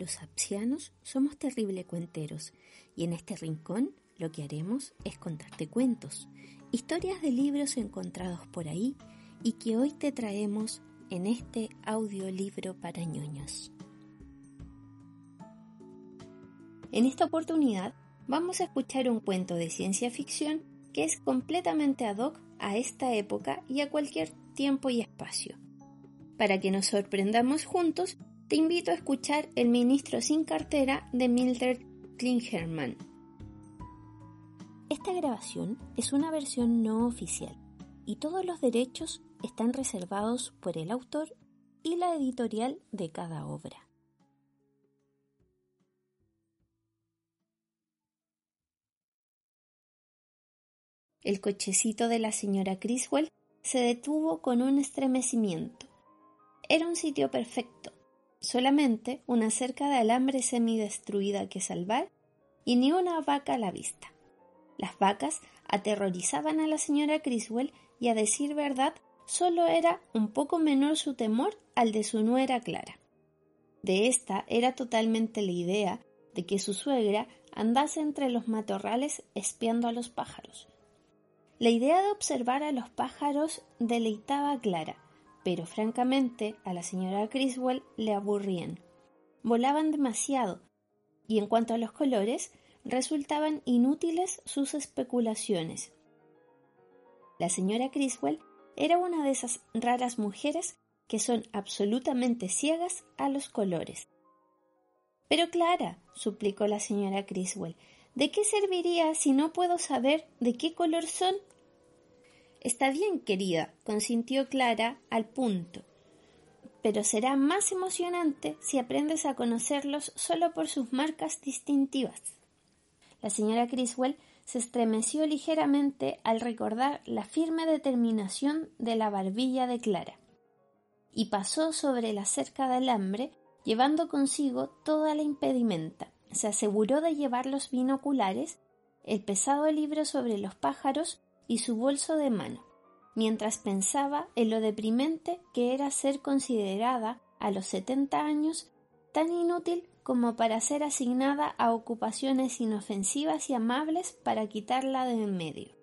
Los apsianos somos terrible cuenteros y en este rincón lo que haremos es contarte cuentos, historias de libros encontrados por ahí y que hoy te traemos en este audiolibro para ñoños. En esta oportunidad vamos a escuchar un cuento de ciencia ficción que es completamente ad hoc a esta época y a cualquier tiempo y espacio. Para que nos sorprendamos juntos, te invito a escuchar El ministro sin cartera de Mildred Klingerman. Esta grabación es una versión no oficial y todos los derechos están reservados por el autor y la editorial de cada obra. El cochecito de la señora Criswell se detuvo con un estremecimiento. Era un sitio perfecto, solamente una cerca de alambre semidestruida que salvar y ni una vaca a la vista. Las vacas aterrorizaban a la señora Criswell y a decir verdad solo era un poco menor su temor al de su nuera Clara. De esta era totalmente la idea de que su suegra andase entre los matorrales espiando a los pájaros. La idea de observar a los pájaros deleitaba a Clara, pero francamente a la señora Criswell le aburrían. Volaban demasiado, y en cuanto a los colores, resultaban inútiles sus especulaciones. La señora Criswell era una de esas raras mujeres que son absolutamente ciegas a los colores. Pero Clara, suplicó la señora Criswell, ¿de qué serviría si no puedo saber de qué color son Está bien, querida, consintió Clara al punto. Pero será más emocionante si aprendes a conocerlos solo por sus marcas distintivas. La señora Criswell se estremeció ligeramente al recordar la firme determinación de la barbilla de Clara, y pasó sobre la cerca de alambre, llevando consigo toda la impedimenta. Se aseguró de llevar los binoculares, el pesado libro sobre los pájaros y su bolso de mano, mientras pensaba en lo deprimente que era ser considerada a los setenta años tan inútil como para ser asignada a ocupaciones inofensivas y amables para quitarla de en medio.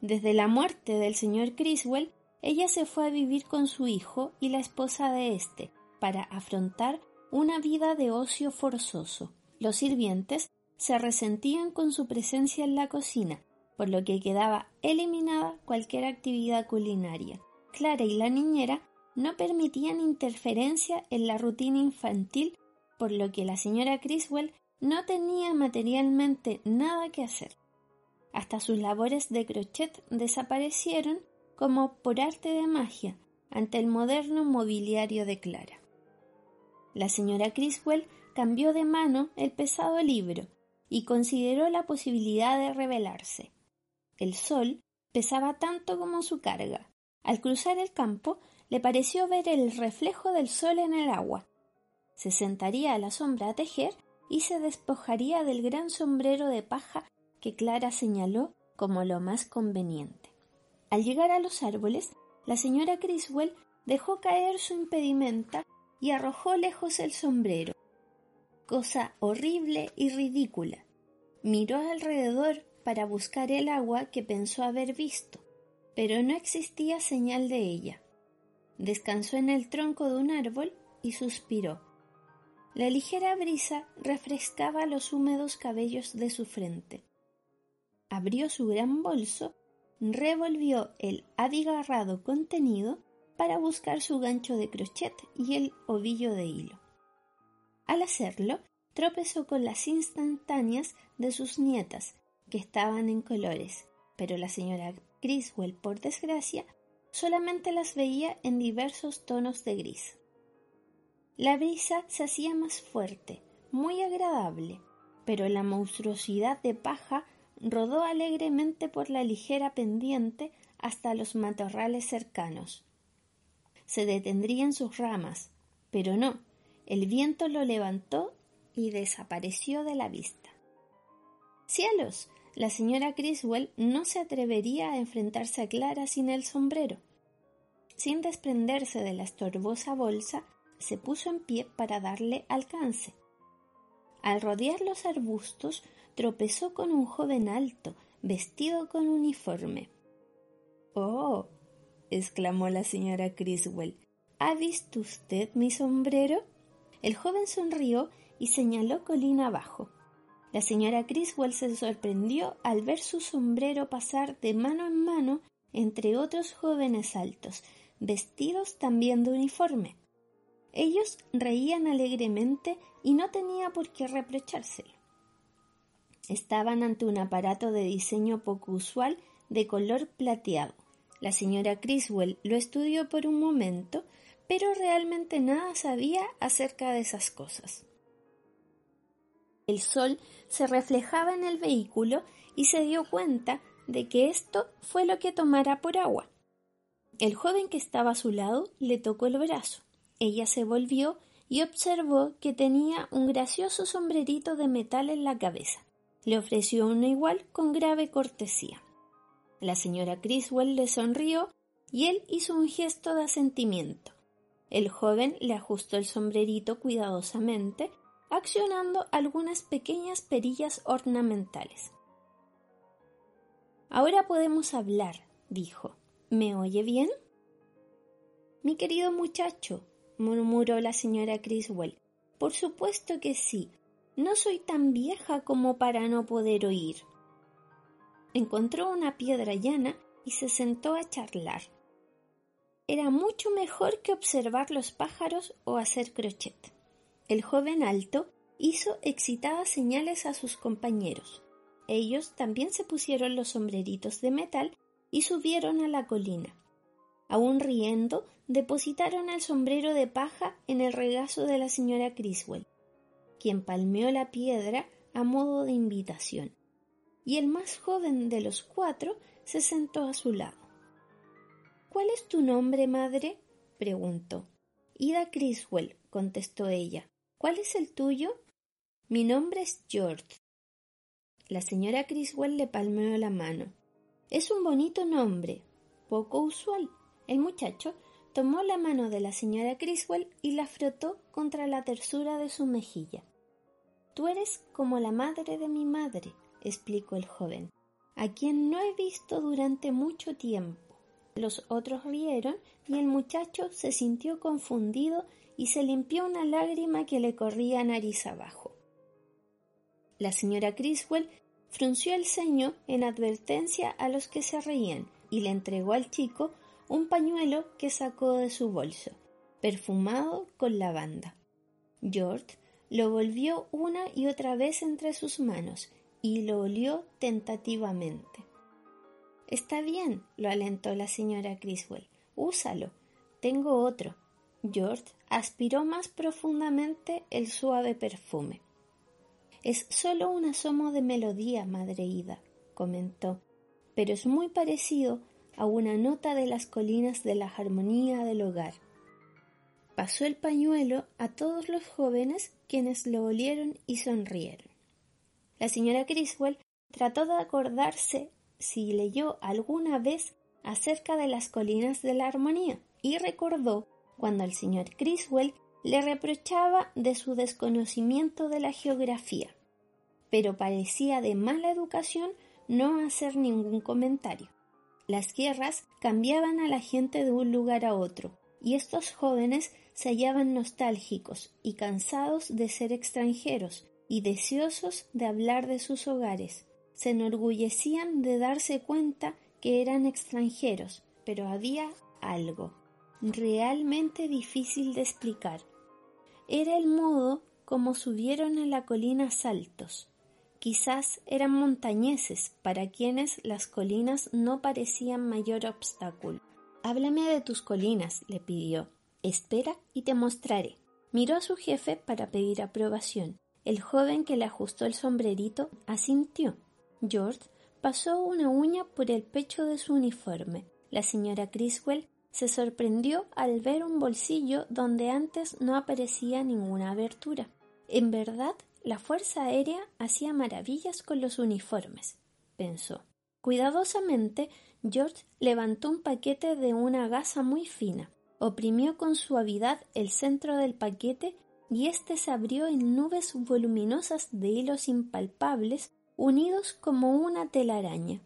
Desde la muerte del señor Criswell, ella se fue a vivir con su hijo y la esposa de éste, para afrontar una vida de ocio forzoso. Los sirvientes se resentían con su presencia en la cocina, por lo que quedaba eliminada cualquier actividad culinaria. Clara y la niñera no permitían interferencia en la rutina infantil, por lo que la señora Criswell no tenía materialmente nada que hacer. Hasta sus labores de crochet desaparecieron como por arte de magia ante el moderno mobiliario de Clara. La señora Criswell cambió de mano el pesado libro y consideró la posibilidad de rebelarse. El sol pesaba tanto como su carga. Al cruzar el campo le pareció ver el reflejo del sol en el agua. Se sentaría a la sombra a tejer y se despojaría del gran sombrero de paja que Clara señaló como lo más conveniente. Al llegar a los árboles, la señora Criswell dejó caer su impedimenta y arrojó lejos el sombrero cosa horrible y ridícula. Miró alrededor para buscar el agua que pensó haber visto, pero no existía señal de ella. Descansó en el tronco de un árbol y suspiró. La ligera brisa refrescaba los húmedos cabellos de su frente. Abrió su gran bolso, revolvió el abigarrado contenido para buscar su gancho de crochet y el ovillo de hilo. Al hacerlo, tropezó con las instantáneas de sus nietas, que estaban en colores, pero la señora Griswell, por desgracia, solamente las veía en diversos tonos de gris. La brisa se hacía más fuerte, muy agradable, pero la monstruosidad de paja rodó alegremente por la ligera pendiente hasta los matorrales cercanos. Se detendría en sus ramas, pero no, el viento lo levantó y desapareció de la vista. ¡Cielos! La señora Criswell no se atrevería a enfrentarse a Clara sin el sombrero. Sin desprenderse de la estorbosa bolsa, se puso en pie para darle alcance. Al rodear los arbustos, tropezó con un joven alto, vestido con uniforme. Oh. exclamó la señora Criswell. ¿Ha visto usted mi sombrero? El joven sonrió y señaló colina abajo. La señora Criswell se sorprendió al ver su sombrero pasar de mano en mano entre otros jóvenes altos, vestidos también de uniforme. Ellos reían alegremente y no tenía por qué reprochárselo. Estaban ante un aparato de diseño poco usual de color plateado. La señora Criswell lo estudió por un momento, pero realmente nada sabía acerca de esas cosas. El sol se reflejaba en el vehículo y se dio cuenta de que esto fue lo que tomara por agua. El joven que estaba a su lado le tocó el brazo. Ella se volvió y observó que tenía un gracioso sombrerito de metal en la cabeza. Le ofreció uno igual con grave cortesía. La señora Criswell le sonrió y él hizo un gesto de asentimiento. El joven le ajustó el sombrerito cuidadosamente accionando algunas pequeñas perillas ornamentales. Ahora podemos hablar, dijo. ¿Me oye bien? Mi querido muchacho, murmuró la señora Criswell. Por supuesto que sí. No soy tan vieja como para no poder oír. Encontró una piedra llana y se sentó a charlar. Era mucho mejor que observar los pájaros o hacer crochet. El joven alto hizo excitadas señales a sus compañeros. Ellos también se pusieron los sombreritos de metal y subieron a la colina. Aún riendo, depositaron el sombrero de paja en el regazo de la señora Criswell, quien palmeó la piedra a modo de invitación, y el más joven de los cuatro se sentó a su lado. ¿Cuál es tu nombre, madre? preguntó. Ida Criswell, contestó ella. ¿Cuál es el tuyo? Mi nombre es George. La señora Criswell le palmeó la mano. Es un bonito nombre, poco usual. El muchacho tomó la mano de la señora Criswell y la frotó contra la tersura de su mejilla. Tú eres como la madre de mi madre, explicó el joven, a quien no he visto durante mucho tiempo. Los otros rieron y el muchacho se sintió confundido y se limpió una lágrima que le corría nariz abajo. La señora Criswell frunció el ceño en advertencia a los que se reían y le entregó al chico un pañuelo que sacó de su bolso, perfumado con lavanda. George lo volvió una y otra vez entre sus manos y lo olió tentativamente. Está bien, lo alentó la señora Criswell. Úsalo. Tengo otro. George aspiró más profundamente el suave perfume. Es solo un asomo de melodía, madre Ida, comentó, pero es muy parecido a una nota de las colinas de la armonía del hogar. Pasó el pañuelo a todos los jóvenes quienes lo olieron y sonrieron. La señora Criswell trató de acordarse si leyó alguna vez acerca de las colinas de la armonía y recordó cuando el señor Criswell le reprochaba de su desconocimiento de la geografía, pero parecía de mala educación no hacer ningún comentario. Las guerras cambiaban a la gente de un lugar a otro, y estos jóvenes se hallaban nostálgicos y cansados de ser extranjeros y deseosos de hablar de sus hogares. Se enorgullecían de darse cuenta que eran extranjeros, pero había algo realmente difícil de explicar. Era el modo como subieron a la colina saltos. Quizás eran montañeses para quienes las colinas no parecían mayor obstáculo. Háblame de tus colinas, le pidió. Espera y te mostraré. Miró a su jefe para pedir aprobación. El joven que le ajustó el sombrerito asintió. George pasó una uña por el pecho de su uniforme. La señora Criswell se sorprendió al ver un bolsillo donde antes no aparecía ninguna abertura. En verdad, la Fuerza Aérea hacía maravillas con los uniformes, pensó. Cuidadosamente, George levantó un paquete de una gasa muy fina, oprimió con suavidad el centro del paquete y éste se abrió en nubes voluminosas de hilos impalpables unidos como una telaraña.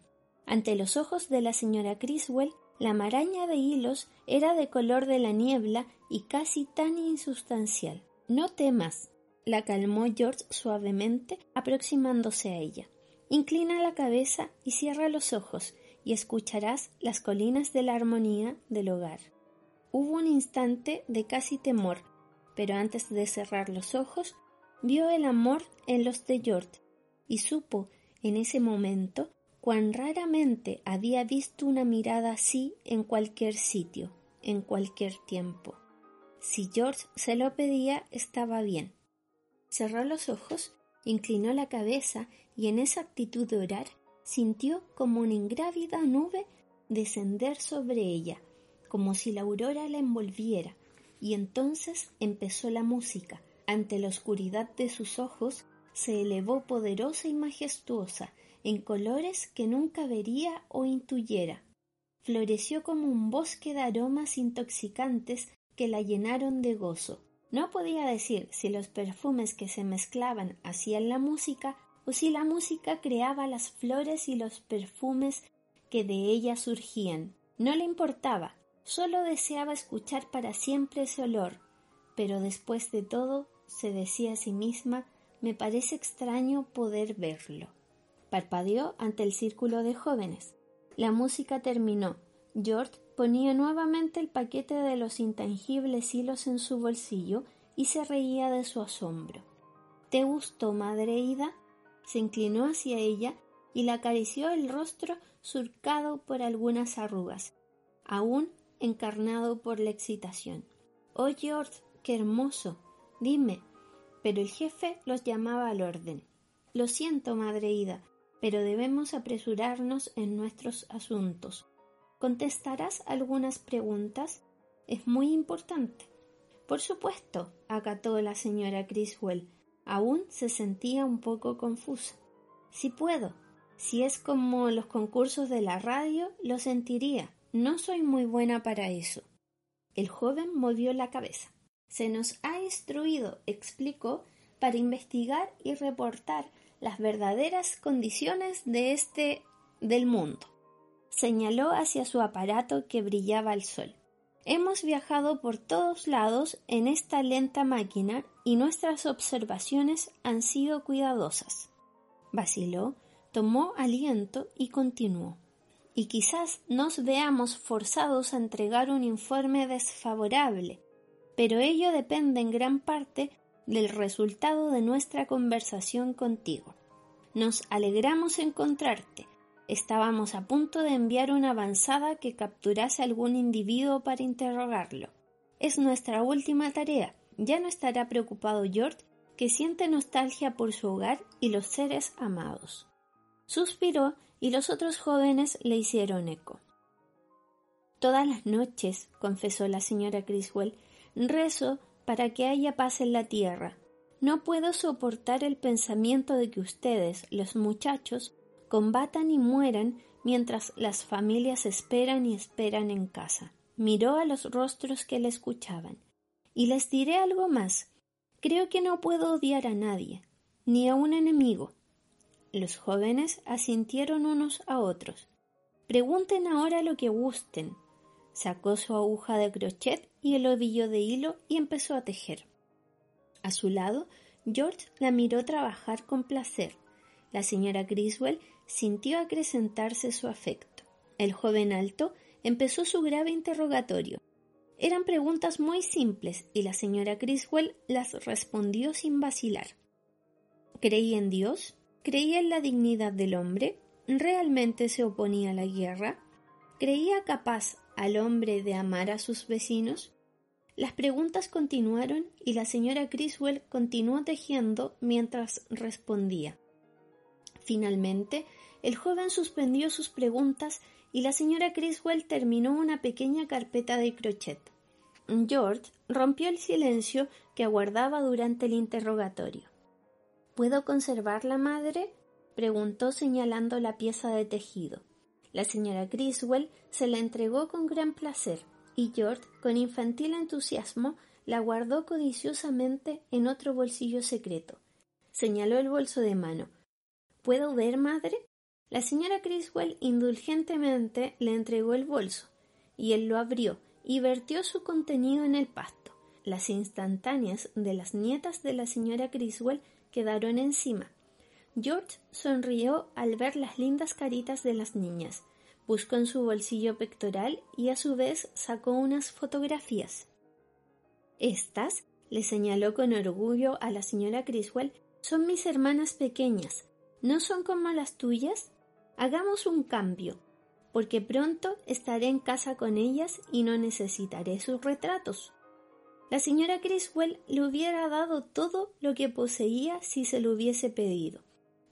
Ante los ojos de la señora Criswell, la maraña de hilos era de color de la niebla y casi tan insustancial. No temas, la calmó George suavemente, aproximándose a ella. Inclina la cabeza y cierra los ojos, y escucharás las colinas de la armonía del hogar. Hubo un instante de casi temor, pero antes de cerrar los ojos, vio el amor en los de George, y supo en ese momento cuán raramente había visto una mirada así en cualquier sitio, en cualquier tiempo. Si George se lo pedía, estaba bien. Cerró los ojos, inclinó la cabeza y en esa actitud de orar sintió como una ingrávida nube descender sobre ella, como si la aurora la envolviera, y entonces empezó la música. Ante la oscuridad de sus ojos se elevó poderosa y majestuosa, en colores que nunca vería o intuyera. Floreció como un bosque de aromas intoxicantes que la llenaron de gozo. No podía decir si los perfumes que se mezclaban hacían la música o si la música creaba las flores y los perfumes que de ella surgían. No le importaba, solo deseaba escuchar para siempre ese olor, pero después de todo se decía a sí misma me parece extraño poder verlo. Parpadeó ante el círculo de jóvenes. La música terminó. George ponía nuevamente el paquete de los intangibles hilos en su bolsillo y se reía de su asombro. ¿Te gustó, madre Ida? Se inclinó hacia ella y la acarició el rostro surcado por algunas arrugas, aún encarnado por la excitación. Oh, George, qué hermoso. Dime. Pero el jefe los llamaba al orden. Lo siento, madre Ida, pero debemos apresurarnos en nuestros asuntos. ¿Contestarás algunas preguntas? Es muy importante. Por supuesto, acató la señora Criswell. Aún se sentía un poco confusa. Si puedo. Si es como los concursos de la radio, lo sentiría. No soy muy buena para eso. El joven movió la cabeza. Se nos ha instruido, explicó, para investigar y reportar las verdaderas condiciones de este del mundo. Señaló hacia su aparato que brillaba al sol. Hemos viajado por todos lados en esta lenta máquina y nuestras observaciones han sido cuidadosas. Vaciló, tomó aliento y continuó. Y quizás nos veamos forzados a entregar un informe desfavorable, pero ello depende en gran parte del resultado de nuestra conversación contigo. Nos alegramos encontrarte. Estábamos a punto de enviar una avanzada que capturase algún individuo para interrogarlo. Es nuestra última tarea. Ya no estará preocupado George, que siente nostalgia por su hogar y los seres amados. Suspiró y los otros jóvenes le hicieron eco. Todas las noches, confesó la señora Criswell, rezo para que haya paz en la tierra. No puedo soportar el pensamiento de que ustedes, los muchachos, combatan y mueran mientras las familias esperan y esperan en casa. Miró a los rostros que le escuchaban. Y les diré algo más. Creo que no puedo odiar a nadie, ni a un enemigo. Los jóvenes asintieron unos a otros. Pregunten ahora lo que gusten, Sacó su aguja de crochet y el ovillo de hilo y empezó a tejer. A su lado, George la miró trabajar con placer. La señora Griswell sintió acrecentarse su afecto. El joven alto empezó su grave interrogatorio. Eran preguntas muy simples y la señora Griswell las respondió sin vacilar. ¿Creía en Dios? ¿Creía en la dignidad del hombre? ¿Realmente se oponía a la guerra? ¿Creía capaz al hombre de amar a sus vecinos? Las preguntas continuaron y la señora Criswell continuó tejiendo mientras respondía. Finalmente, el joven suspendió sus preguntas y la señora Criswell terminó una pequeña carpeta de crochet. George rompió el silencio que aguardaba durante el interrogatorio. ¿Puedo conservar la madre? preguntó señalando la pieza de tejido. La señora Criswell se la entregó con gran placer y George, con infantil entusiasmo, la guardó codiciosamente en otro bolsillo secreto. Señaló el bolso de mano. ¿Puedo ver, madre? La señora Criswell indulgentemente le entregó el bolso, y él lo abrió y vertió su contenido en el pasto. Las instantáneas de las nietas de la señora Criswell quedaron encima. George sonrió al ver las lindas caritas de las niñas. Buscó en su bolsillo pectoral y a su vez sacó unas fotografías. Estas, le señaló con orgullo a la señora Criswell, son mis hermanas pequeñas. ¿No son como las tuyas? Hagamos un cambio, porque pronto estaré en casa con ellas y no necesitaré sus retratos. La señora Criswell le hubiera dado todo lo que poseía si se lo hubiese pedido.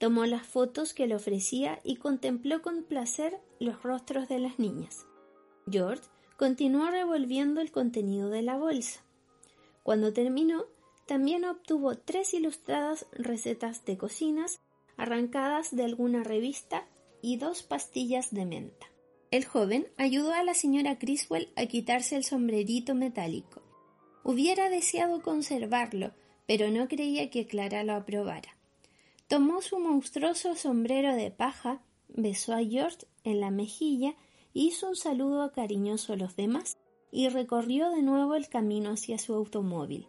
Tomó las fotos que le ofrecía y contempló con placer los rostros de las niñas. George continuó revolviendo el contenido de la bolsa. Cuando terminó, también obtuvo tres ilustradas recetas de cocinas arrancadas de alguna revista y dos pastillas de menta. El joven ayudó a la señora Criswell a quitarse el sombrerito metálico. Hubiera deseado conservarlo, pero no creía que Clara lo aprobara. Tomó su monstruoso sombrero de paja, besó a George en la mejilla, hizo un saludo cariñoso a los demás y recorrió de nuevo el camino hacia su automóvil.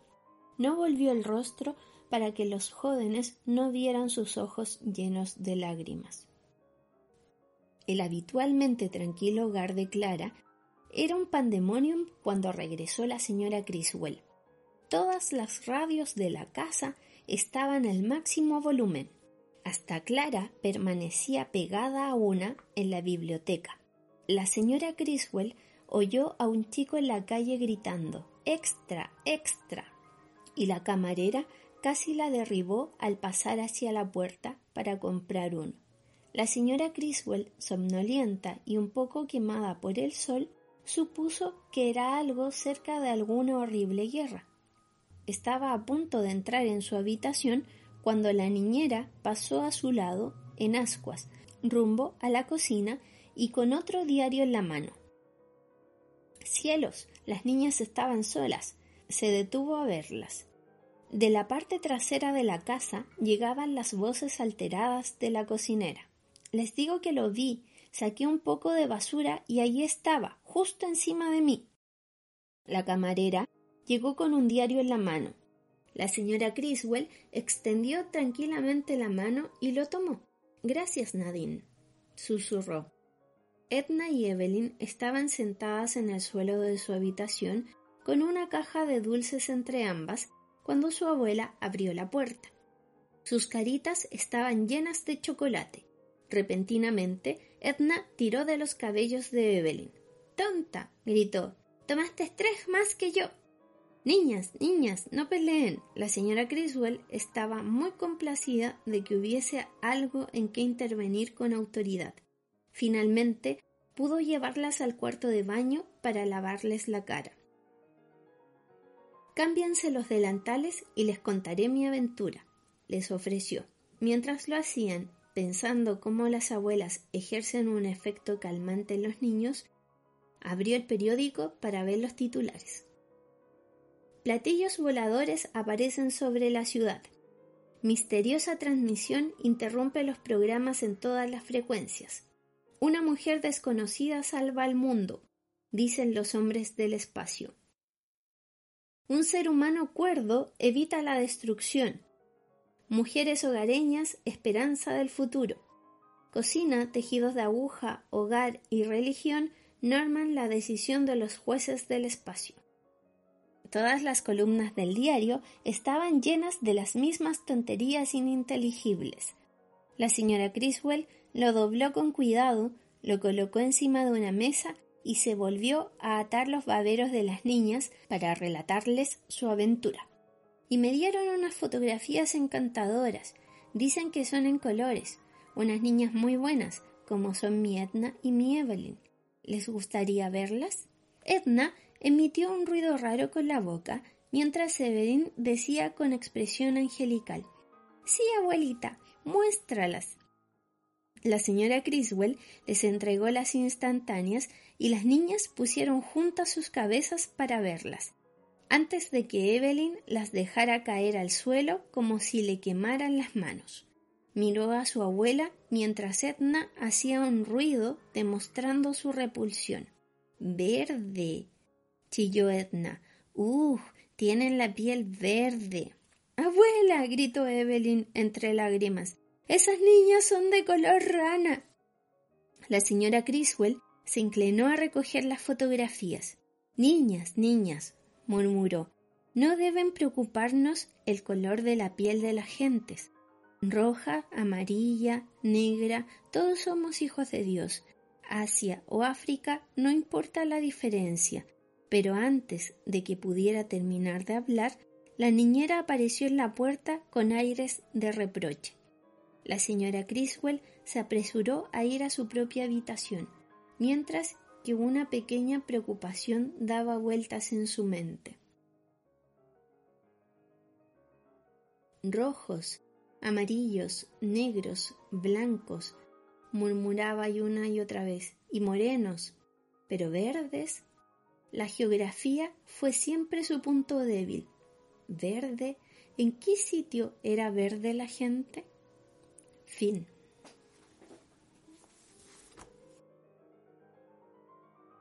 No volvió el rostro para que los jóvenes no vieran sus ojos llenos de lágrimas. El habitualmente tranquilo hogar de Clara era un pandemonium cuando regresó la señora Criswell. Todas las radios de la casa estaban al máximo volumen. Hasta Clara permanecía pegada a una en la biblioteca. La señora Criswell oyó a un chico en la calle gritando Extra, extra. y la camarera casi la derribó al pasar hacia la puerta para comprar uno. La señora Criswell, somnolienta y un poco quemada por el sol, supuso que era algo cerca de alguna horrible guerra. Estaba a punto de entrar en su habitación cuando la niñera pasó a su lado en ascuas, rumbo a la cocina y con otro diario en la mano. Cielos, las niñas estaban solas. Se detuvo a verlas. De la parte trasera de la casa llegaban las voces alteradas de la cocinera. Les digo que lo vi, saqué un poco de basura y allí estaba, justo encima de mí. La camarera llegó con un diario en la mano. La señora Criswell extendió tranquilamente la mano y lo tomó. Gracias, Nadine, susurró. Edna y Evelyn estaban sentadas en el suelo de su habitación con una caja de dulces entre ambas cuando su abuela abrió la puerta. Sus caritas estaban llenas de chocolate. Repentinamente, Edna tiró de los cabellos de Evelyn. ¡Tonta! gritó. Tomaste tres más que yo. Niñas, niñas, no peleen. La señora Criswell estaba muy complacida de que hubiese algo en que intervenir con autoridad. Finalmente pudo llevarlas al cuarto de baño para lavarles la cara. Cámbianse los delantales y les contaré mi aventura, les ofreció. Mientras lo hacían, pensando cómo las abuelas ejercen un efecto calmante en los niños, abrió el periódico para ver los titulares. Platillos voladores aparecen sobre la ciudad. Misteriosa transmisión interrumpe los programas en todas las frecuencias. Una mujer desconocida salva al mundo, dicen los hombres del espacio. Un ser humano cuerdo evita la destrucción. Mujeres hogareñas, esperanza del futuro. Cocina, tejidos de aguja, hogar y religión norman la decisión de los jueces del espacio. Todas las columnas del diario estaban llenas de las mismas tonterías ininteligibles. La señora Criswell lo dobló con cuidado, lo colocó encima de una mesa y se volvió a atar los baberos de las niñas para relatarles su aventura. Y me dieron unas fotografías encantadoras. Dicen que son en colores, unas niñas muy buenas, como son mi Edna y mi Evelyn. ¿Les gustaría verlas? Edna emitió un ruido raro con la boca, mientras Evelyn decía con expresión angelical Sí, abuelita, muéstralas. La señora Criswell les entregó las instantáneas y las niñas pusieron juntas sus cabezas para verlas, antes de que Evelyn las dejara caer al suelo como si le quemaran las manos. Miró a su abuela mientras Edna hacía un ruido demostrando su repulsión. Verde. Chilló Edna. ¡Uh! Tienen la piel verde. Abuela. gritó Evelyn entre lágrimas. Esas niñas son de color rana. La señora Criswell se inclinó a recoger las fotografías. Niñas, niñas, murmuró, no deben preocuparnos el color de la piel de las gentes. Roja, amarilla, negra, todos somos hijos de Dios. Asia o África, no importa la diferencia. Pero antes de que pudiera terminar de hablar, la niñera apareció en la puerta con aires de reproche. La señora Criswell se apresuró a ir a su propia habitación, mientras que una pequeña preocupación daba vueltas en su mente. Rojos, amarillos, negros, blancos, murmuraba y una y otra vez, y morenos, pero verdes. La geografía fue siempre su punto débil. ¿Verde? ¿En qué sitio era verde la gente? Fin.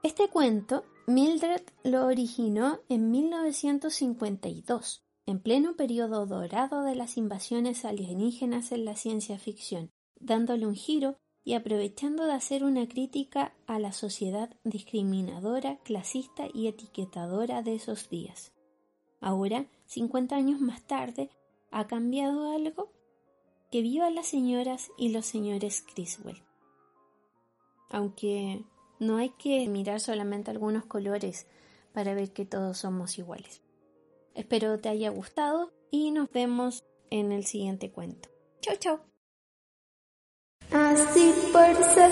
Este cuento Mildred lo originó en 1952, en pleno periodo dorado de las invasiones alienígenas en la ciencia ficción, dándole un giro y aprovechando de hacer una crítica a la sociedad discriminadora, clasista y etiquetadora de esos días. Ahora, cincuenta años más tarde, ¿ha cambiado algo? que viva las señoras y los señores Criswell. Aunque no hay que mirar solamente algunos colores para ver que todos somos iguales. Espero te haya gustado y nos vemos en el siguiente cuento. Chau, chau. Así por ser